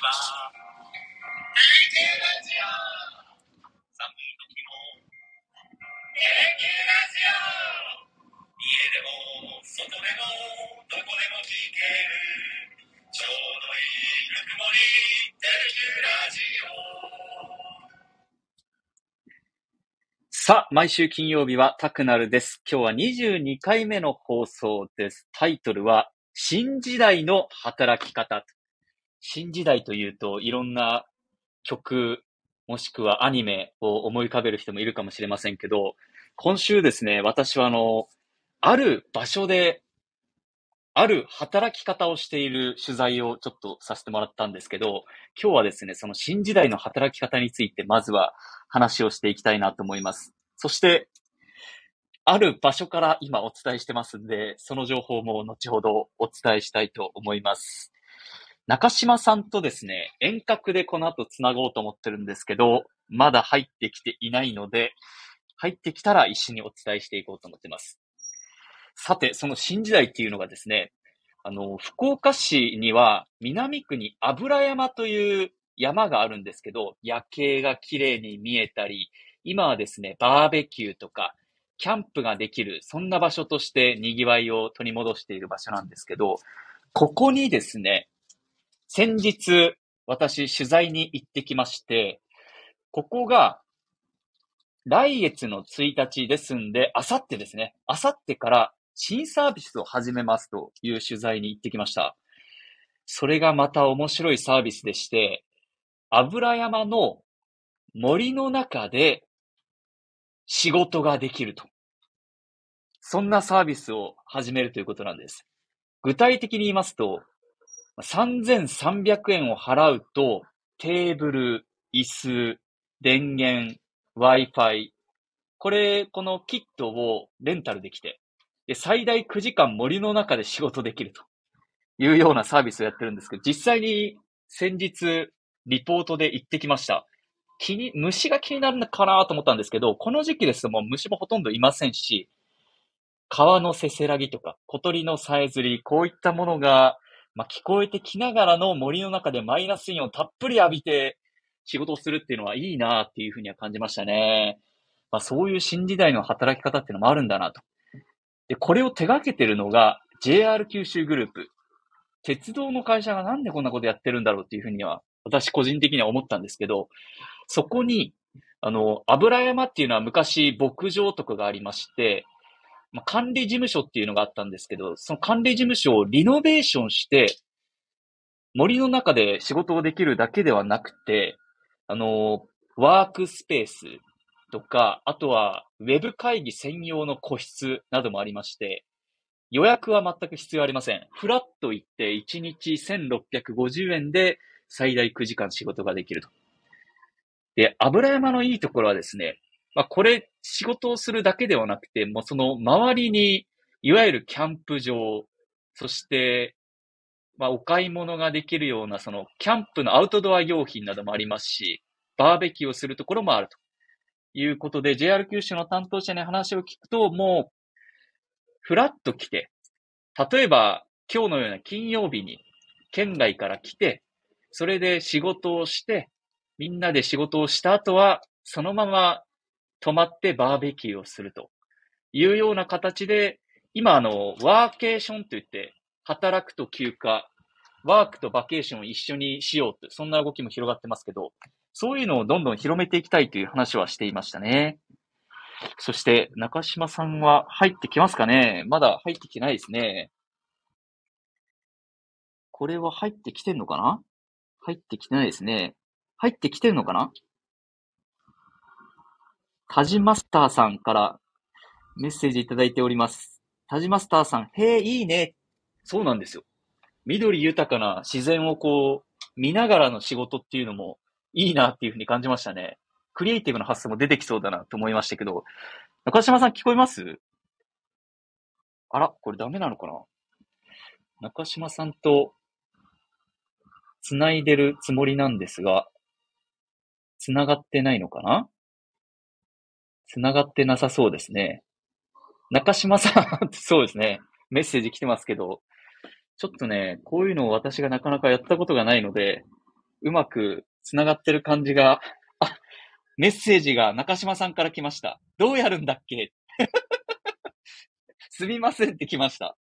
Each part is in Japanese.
は、テレキューラジオ寒い時も、テレキューラジオ家でも、外でも、どこでも聞ける。ちょうどいいぬくもり、テレキューラジオさあ、毎週金曜日はタクナルです。今日は22回目の放送です。タイトルは、新時代の働き方。新時代というと、いろんな曲、もしくはアニメを思い浮かべる人もいるかもしれませんけど、今週ですね、私はあの、ある場所で、ある働き方をしている取材をちょっとさせてもらったんですけど、今日はですね、その新時代の働き方について、まずは話をしていきたいなと思います。そして、ある場所から今お伝えしてますんで、その情報も後ほどお伝えしたいと思います。中島さんとですね、遠隔でこの後つなごうと思ってるんですけど、まだ入ってきていないので、入ってきたら一緒にお伝えしていこうと思ってます。さて、その新時代っていうのがですね、あの、福岡市には南区に油山という山があるんですけど、夜景が綺麗に見えたり、今はですね、バーベキューとか、キャンプができる、そんな場所として賑わいを取り戻している場所なんですけど、ここにですね、先日、私、取材に行ってきまして、ここが、来月の1日ですんで、あさってですね、あさってから新サービスを始めますという取材に行ってきました。それがまた面白いサービスでして、油山の森の中で仕事ができると。そんなサービスを始めるということなんです。具体的に言いますと、3300円を払うと、テーブル、椅子、電源、Wi-Fi、これ、このキットをレンタルできて、で、最大9時間森の中で仕事できるというようなサービスをやってるんですけど、実際に先日、リポートで行ってきました。気に、虫が気になるのかなと思ったんですけど、この時期ですともう虫もほとんどいませんし、川のせせらぎとか小鳥のさえずり、こういったものが、まあ、聞こえてきながらの森の中でマイナスイオンをたっぷり浴びて仕事をするっていうのはいいなっていうふうには感じましたね。まあ、そういう新時代の働き方っていうのもあるんだなと。で、これを手掛けてるのが JR 九州グループ。鉄道の会社がなんでこんなことやってるんだろうっていうふうには、私個人的には思ったんですけど、そこに、あの、油山っていうのは昔牧場とかがありまして、まあ、管理事務所っていうのがあったんですけど、その管理事務所をリノベーションして、森の中で仕事をできるだけではなくて、あの、ワークスペースとか、あとはウェブ会議専用の個室などもありまして、予約は全く必要ありません。フラッと行って1日1650円で最大9時間仕事ができると。で、油山のいいところはですね、まあ、これ、仕事をするだけではなくて、もうその周りに、いわゆるキャンプ場、そして、まあ、お買い物ができるような、その、キャンプのアウトドア用品などもありますし、バーベキューをするところもあると。いうことで、JR 九州の担当者に話を聞くと、もう、フラッと来て、例えば、今日のような金曜日に、県外から来て、それで仕事をして、みんなで仕事をした後は、そのまま泊まってバーベキューをするというような形で、今あの、ワーケーションといって、働くと休暇、ワークとバケーションを一緒にしようと、そんな動きも広がってますけど、そういうのをどんどん広めていきたいという話はしていましたね。そして、中島さんは入ってきますかね？まだ入ってきてないですね。これは入ってきてんのかな？入ってきてないですね。入ってきてるのかな？タジマスターさんからメッセージいただいております。タジマスターさん、へえ、いいね。そうなんですよ。緑豊かな自然をこう、見ながらの仕事っていうのもいいなっていうふうに感じましたね。クリエイティブな発想も出てきそうだなと思いましたけど、中島さん聞こえます？あら、これダメなのかな？中島さんと繋いでるつもりなんですが、繋がってないのかな？繋がってなさそうですね。中島さん、そうですね。メッセージ来てますけど、ちょっとね、こういうのを私がなかなかやったことがないので、うまく繋がってる感じが、あ、メッセージが中島さんから来ました。どうやるんだっけ？すみませんって来ました。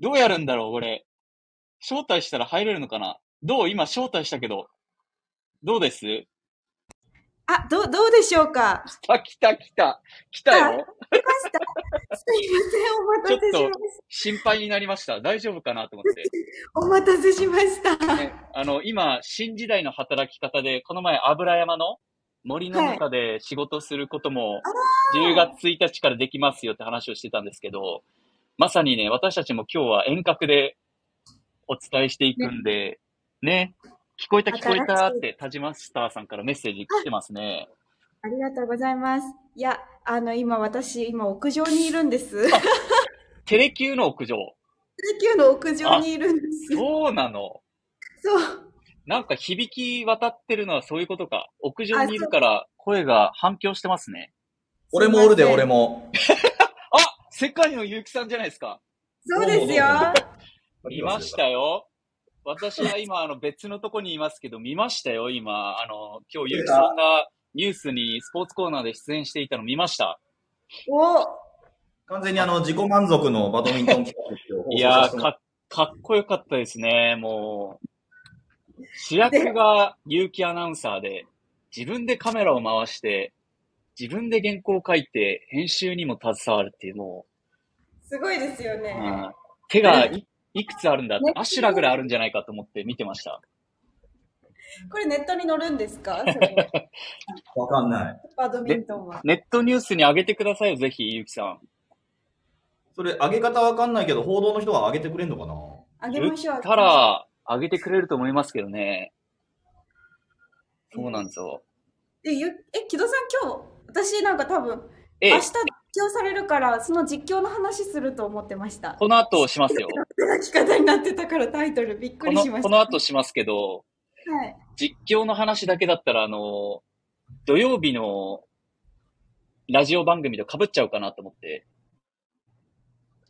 どうやるんだろう、俺。招待したら入れるのかな？どう？今招待したけど。どうです？あ、どう、どうでしょうか？来た来た来た。来たよ。来ました？すいません、お待たせしまし心配になりました。大丈夫かなと思って。た。お待たせしました。ね、あの、今、新時代の働き方で、この前、油山の森の中で仕事することも、10月1日からできますよって話をしてたんですけど、まさにね、私たちも今日は遠隔でお伝えしていくんで、ね、聞こえた聞こえたって、タジマスターさんからメッセージ来てますね。ありがとうございます。いや、あの、今私、今屋上にいるんです。テレキューの屋上。テレキューの屋上にいるんです。そうなの。そう。なんか響き渡ってるのはそういうことか。屋上にいるから声が反響してますね。俺もおるで、俺も。あ世界のゆうきさんじゃないですか。そうですよ。見ましたよ。私は今、あの、別のとこにいますけど、見ましたよ、今。あの、今日、ゆうきさんがニュースにスポーツコーナーで出演していたの見ました。お完全にあの、自己満足のバドミントン企画っていうのをいやー、か、かっこよかったですね、もう。主役がゆうきアナウンサーで、自分でカメラを回して、自分で原稿を書いて、編集にも携わるっていう、もすごいですよう、ね。うん手がいいくつあるんだねアシュラぐらいあるんじゃないかと思って見てました。これネットに載るんですか？わかんない。バドミントンは。ネットニュースに上げてくださいよ、ぜひ、ゆうきさん。それ、上げ方わかんないけど、報道の人が上げてくれんのかな？あげましょう。たら、上げてくれると思いますけどね。そうなんですよ。え、ゆえ、木戸さん今日、私なんか多分、え明日、実況されるから、その実況の話すると思ってました。この後しますよ。働き方になってたからタイトルびっくこのりしました。この後しますけど、はい。実況の話だけだったら、あの、土曜日のラジオ番組と被っちゃうかなと思って。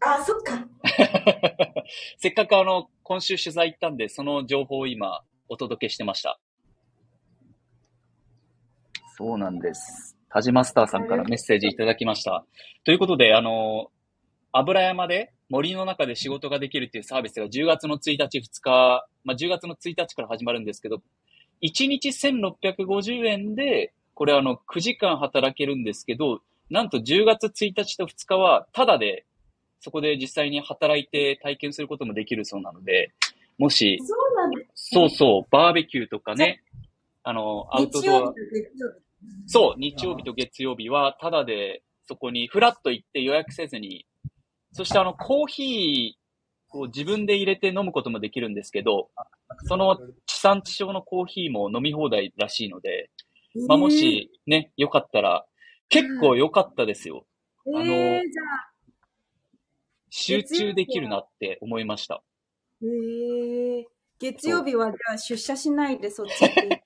あ、そっか。せっかくあの、今週取材行ったんで、その情報を今、お届けしてました。そうなんです。タジマスターさんからメッセージいただきました。ということで、あの、油山で森の中で仕事ができるっていうサービスが10月の1日、2日、まあ、10月の1日から始まるんですけど、1日1650円で、これあの、9時間働けるんですけど、なんと10月1日と2日は、ただで、そこで実際に働いて体験することもできるそうなので、もし、そうなんです。そうそう、バーベキューとかね、あの、アウトドア。そう、日曜日と月曜日は、ただで、そこにフラッと行って予約せずに、そしてあの、コーヒーを自分で入れて飲むこともできるんですけど、その地産地消のコーヒーも飲み放題らしいので、まあ、もしね、よかったら、結構良かったですよ。えー、あのえー、じ集中できるなって思いました。えー、月曜日はじゃあ出社しないでそっち。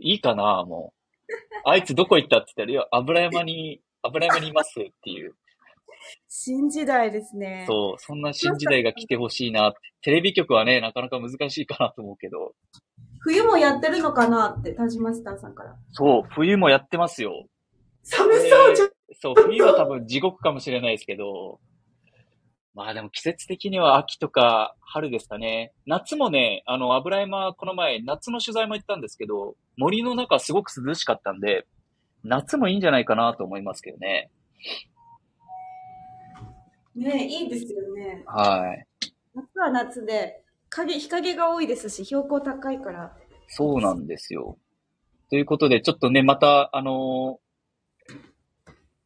いいかな、もう。あいつどこ行ったって言ったら、いや、油山に、油山にいますっていう。新時代ですね。そう、そんな新時代が来てほしいな。テレビ局はね、なかなか難しいかなと思うけど。冬もやってるのかなって、タジマスターさんから。そう、冬もやってますよ。寒そうじゃん。そう、冬は多分地獄かもしれないですけど、まあでも季節的には秋とか春ですかね。夏もね、あの、油山、この前、夏の取材も行ったんですけど、森の中すごく涼しかったんで、夏もいいんじゃないかなと思いますけどね。ねいいですよね。はい。夏は夏で、影、日陰が多いですし、標高高いから。そうなんですよ。ということで、ちょっとね、また、あの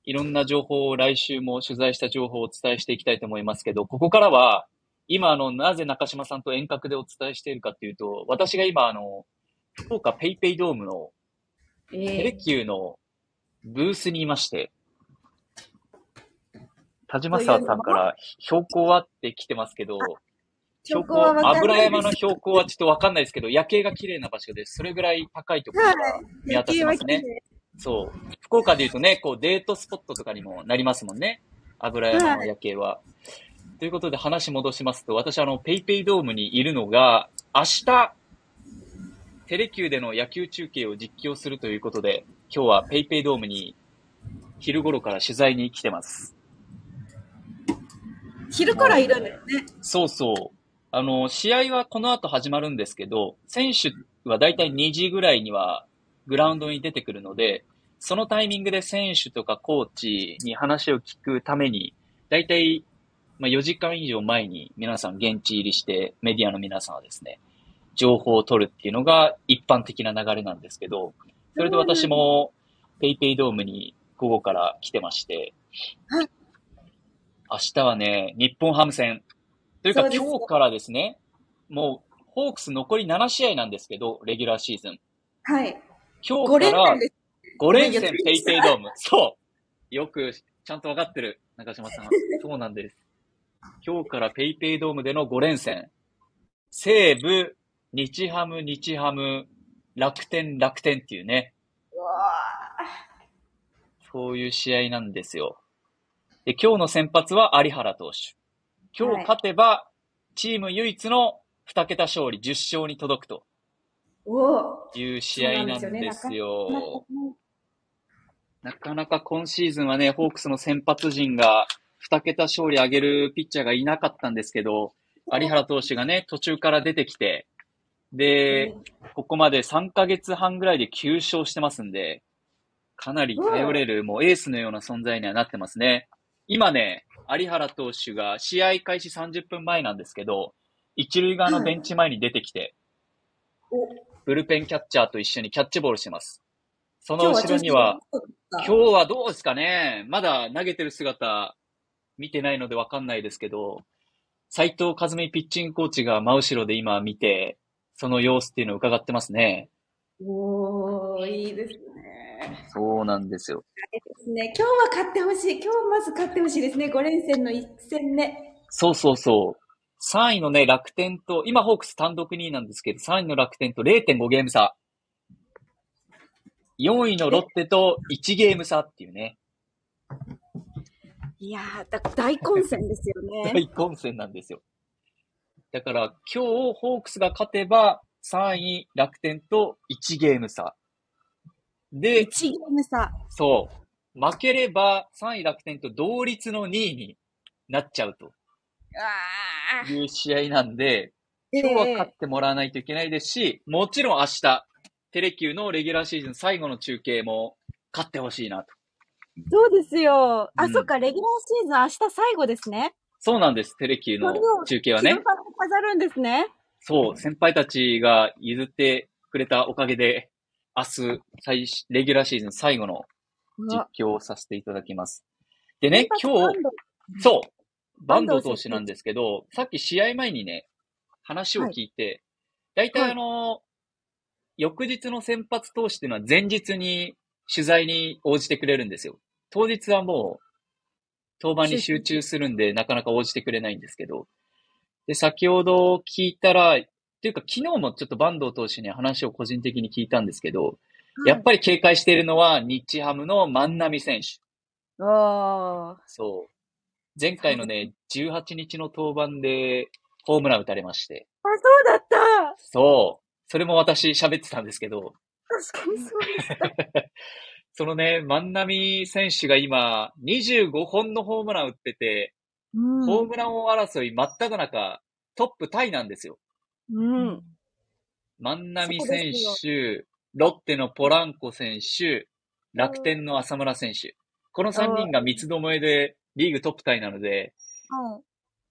いろんな情報を来週も取材した情報をお伝えしていきたいと思いますけど、ここからは、今、あの、なぜ中島さんと遠隔でお伝えしているかというと、私が今、あの、福岡 PayPay ドームのテレ Qのブースにいまして、田島沢さんから標高はって来てますけど、標高、は油山の標高はちょっとわかんないですけど、夜景が綺麗な場所です。それぐらい高いところが見渡せますね。そう。福岡で言うとね、こうデートスポットとかにもなりますもんね。油山の夜景は。ということで話戻しますと、私あの、 PayPay ドームにいるのが、明日、テレキューでの野球中継を実況するということで、今日はペイペイドームに昼頃から取材に来てます。昼からいるんですね。そうそう。あの、試合はこの後始まるんですけど、選手はだいたい2時ぐらいにはグラウンドに出てくるので、そのタイミングで選手とかコーチに話を聞くために、だいたいまあ4時間以上前に皆さん現地入りして、メディアの皆さんはですね、情報を取るっていうのが一般的な流れなんですけど、それで私もペイペイドームに午後から来てましてはい、明日はね、日本ハム戦。というか今日からですね、もうホークス残り7試合なんですけど、レギュラーシーズン。はい。今5連日から戦です。5連戦ペイペイドーム。そう。よくちゃんとわかってる、中島さん。そうなんです。今日からペイペイドームでの5連戦。西武、日ハム、日ハム、楽天、楽天っていうね、うわそういう試合なんですよ。で、今日の先発は有原投手。今日勝てば、チーム唯一の2桁勝利、10勝に届くという試合なんですよ。なんかなか今シーズンはね、ホークスの先発陣が2桁勝利上げるピッチャーがいなかったんですけど、有原投手がね、途中から出てきて、で、ここまで3ヶ月半ぐらいで9勝してますんで、かなり頼れる、もうエースのような存在にはなってますね。今ね、有原投手が試合開始30分前なんですけど、一塁側のベンチ前に出てきて、おブルペンキャッチャーと一緒にキャッチボールしてます。その後ろには、今今日はどうですかね？まだ投げてる姿見てないのでわかんないですけど、斉藤和美ピッチングコーチが真後ろで今見て、その様子っていうのを伺ってますね。おー、いいですね。そうなんですよ。ですね。今日は勝ってほしい。今日まず勝ってほしいですね。5連戦の1戦目。そうそうそう。3位のね、楽天と、今ホークス単独2位なんですけど、3位の楽天と0.5ゲーム差。4位のロッテと1ゲーム差っていうね、いやー、だ大混戦ですよね。大混戦なんですよ。だから今日ホークスが勝てば3位楽天と1ゲーム差。で、1ゲーム差。そう。負ければ3位楽天と同率の2位になっちゃうとあいう試合なんで、ー今日は勝ってもらわないといけないですし、もちろん明日、テレキューのレギュラーシーズン最後の中継も勝ってほしいなと。そうですよ。あ、うんそっか、レギュラーシーズン明日最後ですね。そうなんです、テレキューの中継はね飾るんですね。そう、先輩たちが譲ってくれたおかげで、明日、最しレギュラーシーズン最後の実況をさせていただきます。でね、今日、そう、バンド投手なんですけど、さっき試合前にね、話を聞いて、大体あの、翌日の先発投手っていうのは前日に取材に応じてくれるんですよ。当日はもう、登板に集中するんで、なかなか応じてくれないんですけど。で、先ほど聞いたら、っていうか昨日もちょっと坂東投手に話を個人的に聞いたんですけど、やっぱり警戒しているのは日ハムの万波選手。り。おー。そう。前回のね、18日の登板でホームラン打たれまして。あ、そうだった。そう。それも私喋ってたんですけど、確かにそうです。そのね、万波選手が今、25本のホームラン打ってて、うんホームラン王争い真っ只中、トップタイなんですよ。うん。万波選す手、ロッテのポランコ選手、楽天の浅村選手。この3人が三つどもえでリーグトップタイなので、はい。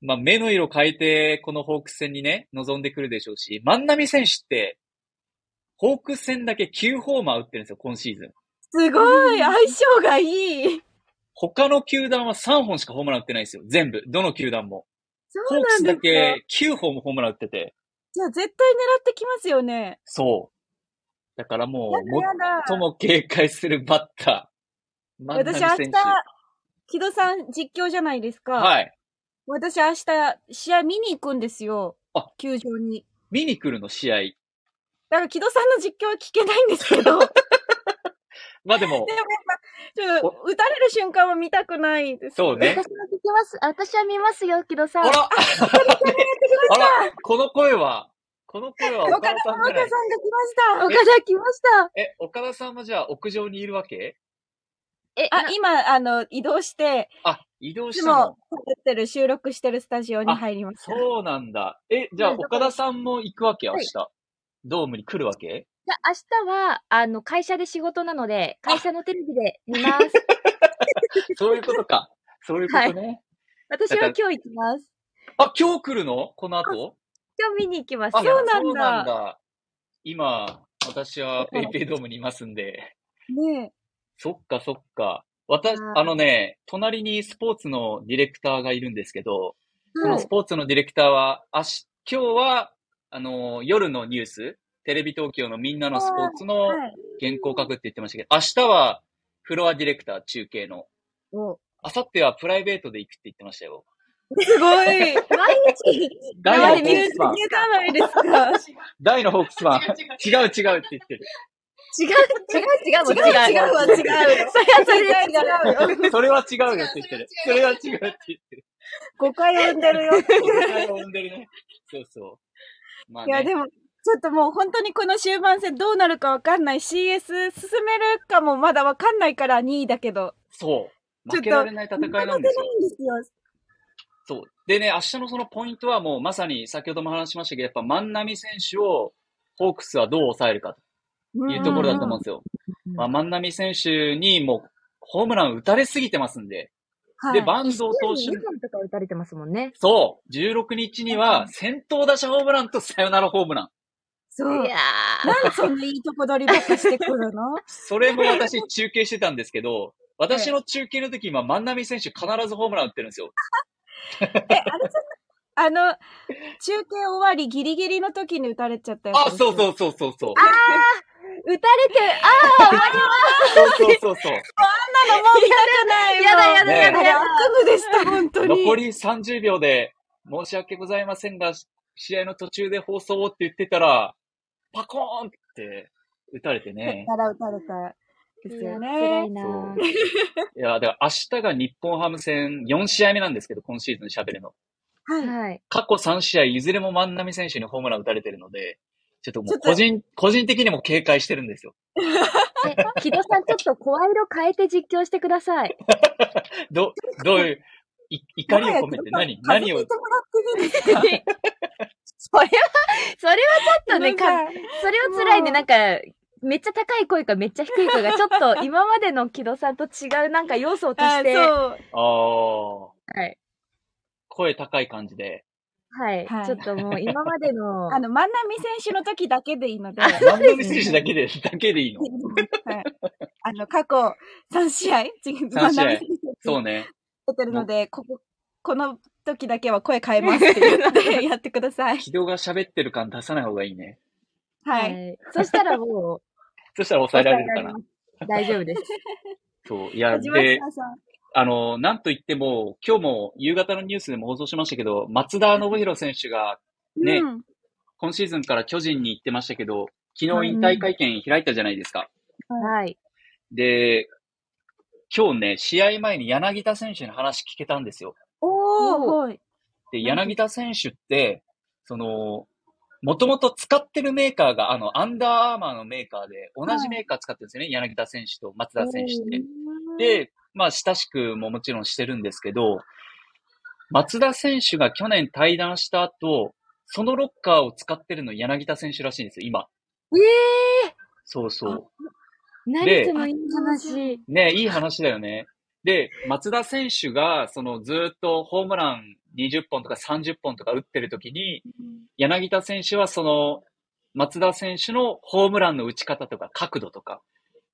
まあ、目の色変えて、このホークス戦にね、臨んでくるでしょうし、万波選手って、ホークス戦だけ9ホーマー打ってるんですよ、今シーズン。すごい相性がいい。他の球団は3本しかホームラン打ってないんですよ、全部。どの球団も。そホークスだうなんですか？け9本もホームラン打ってて、じゃあ絶対狙ってきますよね。そう。だからもやう。最も警戒するバッター。万波私明日木戸さん実況じゃないですか。はい。私明日、試合見に行くんですよ。あ球場に。見に来るの、試合。だから木戸さんの実況は聞けないんですけど、でもやっまあでも、ぱ、ちょっと、打たれる瞬間は見たくないです。そうね。私も聞きます。あ私は見ますよ、木戸さん。あらあら、この声は、この声は岡岡田さん岡田さんが来ました。岡田来ました。え、岡田さんもじゃあ屋上にいるわけ？え、あ、な今、あの、移動して、あ、移動したの？も撮ってる、収録してるスタジオに入りました。そうなんだ。え、じゃあ岡田さんも行くわけ？明はい日。ドームに来るわけ？じゃあ明日は、あの、会社で仕事なので、会社のテレビで見ます。そういうことか。そういうことね。私は今日行きます。あ、今日来るの？この後？今日見に行きます。あ、そうなんだそうなんだ。今、私はペイペイドームにいますんで。ねそっかそっか。私、はいあのね、隣にスポーツのディレクターがいるんですけど、え。そのスポーツのディレクターは、あし、今日は、あの、夜のニュース、テレビ東京のみんなのスポーツのはい。原稿書くって言ってましたけど、明日はフロアディレクター中継の、お明後日はプライベートで行くって言ってましたよ。すごい。毎日、大のホークスマン。大のホークスマン。違う違うって言ってる。違う、違う、違う、もう違う。違うわ違うよそれはそれで違う。違うよ。それは違うよって言ってる。それは違うって言ってる。誤解を生んでるよ。誤解を生んでるね。そうそう。まあいや、ね。でも、ちょっともう本当にこの終盤戦どうなるかわかんない。CS 進めるかもまだわかんないから2位だけど。そう。負けられない戦いなんですよ。いんですよ。そう。でね、明日のそのポイントはもうまさに先ほども話しましたけど、やっぱ万波選手をホークスはどう抑えるかというところだと思うんですよ。まあ、万波選手にもうホームラン打たれすぎてますんで。はいで、坂東投手2、本とか打たれてますもんね。そう。16日には先頭打者ホームランとサヨナラホームラン。そう。いやなんでそんないいとこ取りばっかしてくるの？それも私中継してたんですけど、私の中継の時今万波選手必ずホームラン打ってるんですよ。え、あれあの、中継終わりギリギリの時に打たれちゃったやつあ。そうそうそうそうそう。ー、打たれて、あそうそうそうそう。あんなのもう見たくない。ーやだやだやだやだ。夢でした、本当に。残り30秒で申し訳ございませんが、試合の途中で放送をって言ってたら、パコーンって打たれてね。打たら打たれた。ですよ辛ねい。なそういや、だから明日が日本ハム戦4試合目なんですけど、今シーズン喋るの。はい。はい。過去3試合いずれも万波選手にホームラン打たれてるので、ちょっともう個人、個人的にも警戒してるんですよ。え、木戸さんちょっと声色変えて実況してください。ど、どういう、い怒りを込めて？何何を？それは、それはちょっとね、か、それは辛いね。なんか、めっちゃ高い声かめっちゃ低い声が、ちょっと今までの木戸さんと違うなんか要素を足あして、そう。ああ、はい。声高い感じで。はい。はいちょっともう今までの、あの、万波選手の時だけでいいので、万波選手だけで、だけでいいの？はい。あの、過去3試合、万波選手そうね。出てるので、ここ、この時だけは声変えますって言って やってください。木戸が喋ってる感出さない方がいいね。はい。い。そしたらもそしたら抑えう、られるかな。大丈夫です。そう。いや、で。あの、なんといっても、今日も夕方のニュースでも放送しましたけど、松田信弘選手がねうん今シーズンから巨人に行ってましたけど、昨日引退会見開いたじゃないですか。はい。で、今日ね、試合前に柳田選手の話聞けたんですよ。おー、はい。で、柳田選手って、その、もともと使ってるメーカーが、あの、アンダーアーマーのメーカーで、同じメーカー使ってるんですよね、柳田選手と松田選手って。で、まあ、親しくももちろんしてるんですけど、松田選手が去年対談した後、そのロッカーを使ってるの柳田選手らしいんですよ、今。ええそうそう。何でそのいい話。ねいい話だよね。で、松田選手が、そのずーっとホームラン20本とか30本とか打ってる時に、柳田選手はその、松田選手のホームランの打ち方とか角度とか、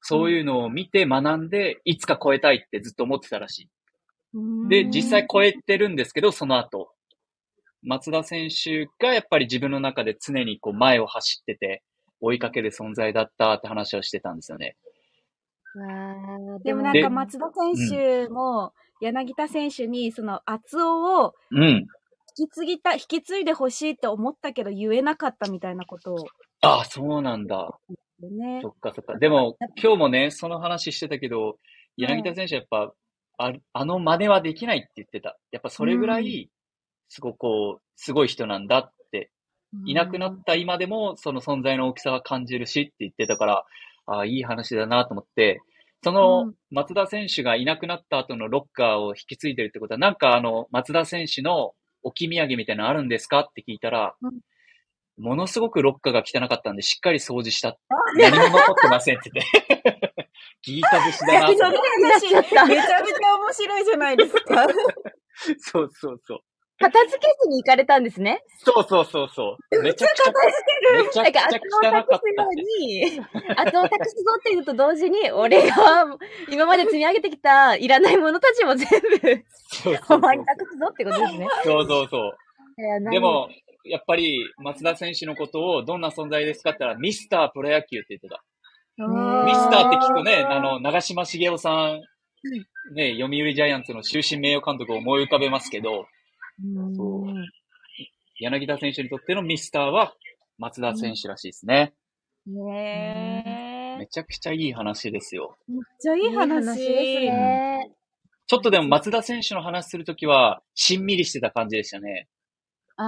そういうのを見て学んで、いつか超えたいってずっと思ってたらしい。で、実際超えてるんですけど、その後。松田選手がやっぱり自分の中で常にこう前を走ってて、追いかける存在だったって話をしてたんですよね。わーでもなんでか松田選手も柳田選手にその厚尾をうん。引き継ぎた、引き継いでほしいって思ったけど言えなかったみたいなことをああ、そうなんだ。ねそ。っかそっか。でも、今日もね、その話してたけど、柳田選手やっぱ、ああの真似はできないって言ってた。やっぱそれぐらうい、すごくこう、すごい人なんだっていなくなった今でも、その存在の大きさは感じるしって言ってたから、ああ、いい話だなと思って、そのうん松田選手がいなくなった後のロッカーを引き継いでるってことは、なんかあの、松田選手の置き土産みたいなのあるんですかって聞いたら、うんものすごくロッカーが汚かったんで、しっかり掃除した。何も残ってませんって言って。聞いた節だなめちゃめちゃ面白いじゃないですか。そうそうそう。片付けずに行かれたんですね。そうそうそうそう。めちゃくちゃ、めちゃなんか、くちゃ後を汚かった託すように、後を託すぞっていうと同時に、俺が今まで積み上げてきたいらないものたちも全部、そうそうお前に託すぞってことですね。そうそうそう。いやで、も、やっぱり松田選手のことをどんな存在ですかって言ったら、ミスタープロ野球って言ってた。何ミスターって聞くとね、あの、長嶋茂雄さん、ね、読売ジャイアンツの終身名誉監督を思い浮かべますけど、そう柳田選手にとってのミスターは松田選手らしいですね。ねめちゃくちゃいい話ですよ。めっちゃいい。話ですね。ちょっとでも松田選手の話するときは、しんみりしてた感じでしたね。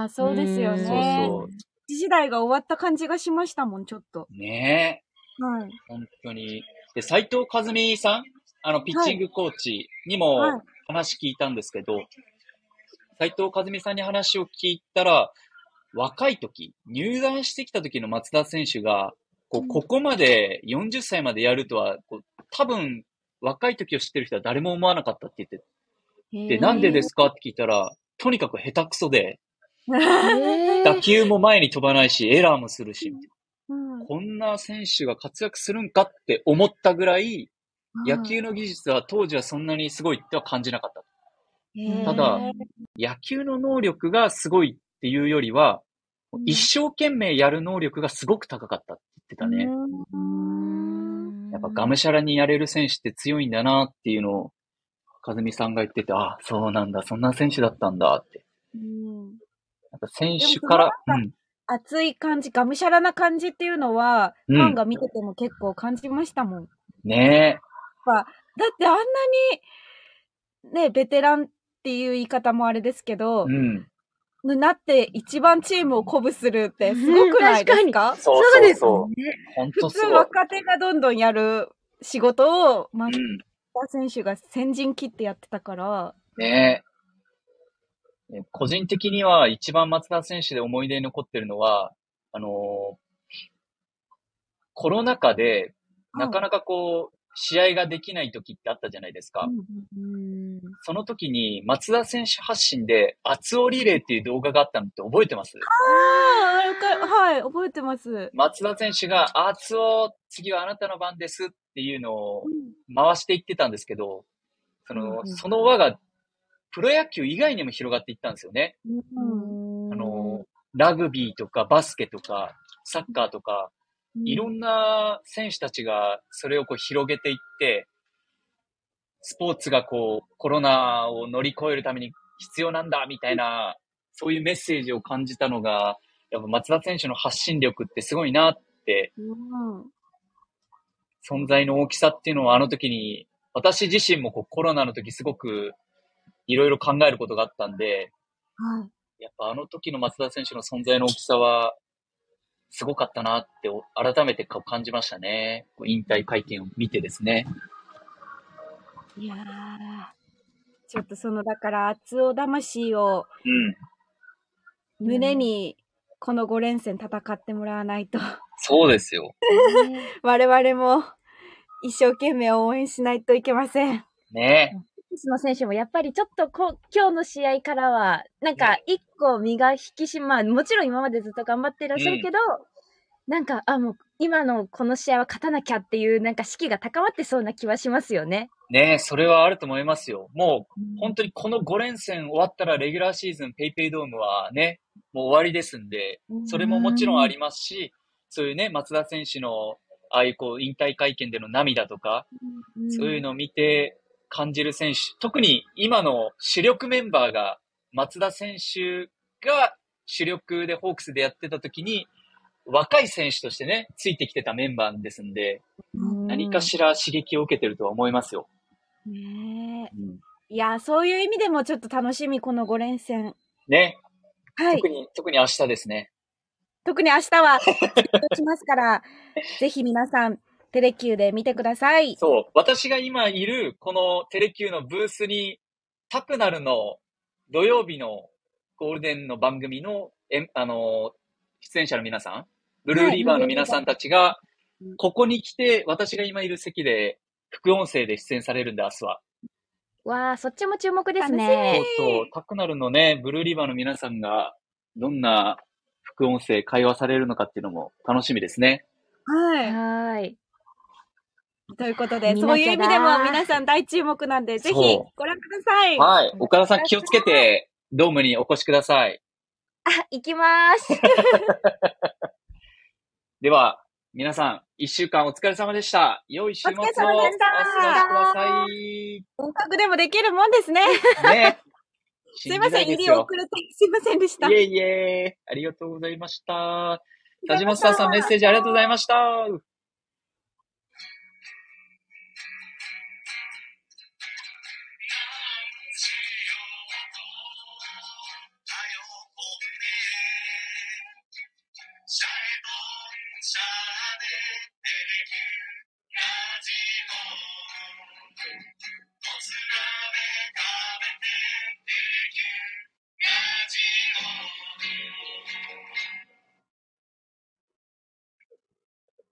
あ、そうですようんね。そう時代が終わった感じがしましたもん、ちょっと。ねえ。はい。本当に。で、斉藤和美さん、あの、ピッチングコーチにもはい話聞いたんですけど、斉藤和美さんに話を聞いたら、若い時、入団してきた時の松田選手が、こう、ここまで40歳までやるとは、こう多分、若い時を知ってる人は誰も思わなかったって言って、で、なんでですかって聞いたら、とにかく下手くそで、打球も前に飛ばないし、エラーもするし、うん。こんな選手が活躍するんかって思ったぐらい、野球の技術は当時はそんなにすごいっては感じなかった。ただ野球の能力がすごいっていうよりは、一生懸命やる能力がすごく高かったって言ってたね。やっぱがむしゃらにやれる選手って強いんだなっていうのを、和美さんが言ってて、あ、そうなんだ、そんな選手だったんだって。うんやっぱ選手から、うん。熱い感じ、がむしゃらな感じっていうのは、うんファンが見てても結構感じましたもん。ねだってあんなに、ね、ベテランっていう言い方もあれですけどえ。う、ん。なって一番チームを鼓舞するってすごくないですか？そうそうですそうね。本普通。若手がどんどんやる仕事を、松うん。田選手が先陣切ってやってたから、ねえ。ね個人的には一番松田選手で思い出に残ってるのは、あのーコロナ禍で、なかなかこう、試合ができない時ってあったじゃないですか。うんその時に松田選手発信で、熱尾リレーっていう動画があったのって覚えてます？ああ、はい、覚えてます。松田選手が、熱尾、次はあなたの番ですっていうのを回していってたんですけど、その、うん。その輪が、プロ野球以外にも広がっていったんですよね。うん。あの、ラグビーとかバスケとか、サッカーとか、いろんな選手たちがそれをこう広げていって、スポーツがこうコロナを乗り越えるために必要なんだみたいな、そういうメッセージを感じたのが、やっぱ松田選手の発信力ってすごいなって、うん。存在の大きさっていうのをあの時に、私自身もこうコロナの時すごくいろいろ考えることがあったんで、はい。やっぱあの時の松田選手の存在の大きさは、すごかったなって改めて感じましたね。引退会見を見てですね。いやー、ちょっとその、だから、熱尾魂をうん。胸に、この5連戦戦ってもらわないと、そうですよ。我々も一生懸命応援しないといけません。ねスの選手もやっぱりちょっとこう今日の試合からは、なんか一個身が引き締まる、もちろん今までずっと頑張ってらっしゃるけど、なんか、あ、もう今のこの試合は勝たなきゃっていう、なんか士気が高まってそうな気はしますよね。ねそれはあると思いますよ。もう、本当にこの5連戦終わったらレギュラーシーズンペイペイドームはね、もう終わりですんで、それももちろんありますし、そういうね、松田選手の、ああいうこう、引退会見での涙とか、そういうのを見て感じる選手、特に今の主力メンバーが、松田選手が主力でホークスでやってた時に、若い選手としてね、ついてきてたメンバーですんで、何かしら刺激を受けてるとは思いますよ。ねえうんいやー、そういう意味でもちょっと楽しみ、この5連戦。ね、はい特。に、特に明日ですね。特に明日は、しますから、ぜひ皆さん、テレキューで見てください。そう。私が今いる、このテレキューのブースに、タクナルの土曜日のゴールデンの番組の、えあの、出演者の皆さん、ブルーリーバーの皆さんたちが、ここに来て、私が今いる席で、副音声で出演されるんで、明日は。わあ、そっちも注目ですそうね。そう。タクナルのね、ブルーリーバーの皆さんが、どんな副音声会話されるのかっていうのも楽しみですね。はい。はーい。ということで、そういう意味でもだ皆さん大注目なんで、ぜひご覧ください。はい。岡田さん気をつけて、ドームにお越しください。あ、行きます。では、皆さん、一週間お疲れ様でした。良い週末をお過ごしください。音楽でもできるもんですね。ね。すいません、入り遅れてすいませんでした。いえいえ、ありがとうございました。田島スターさんメッセージありがとうございました。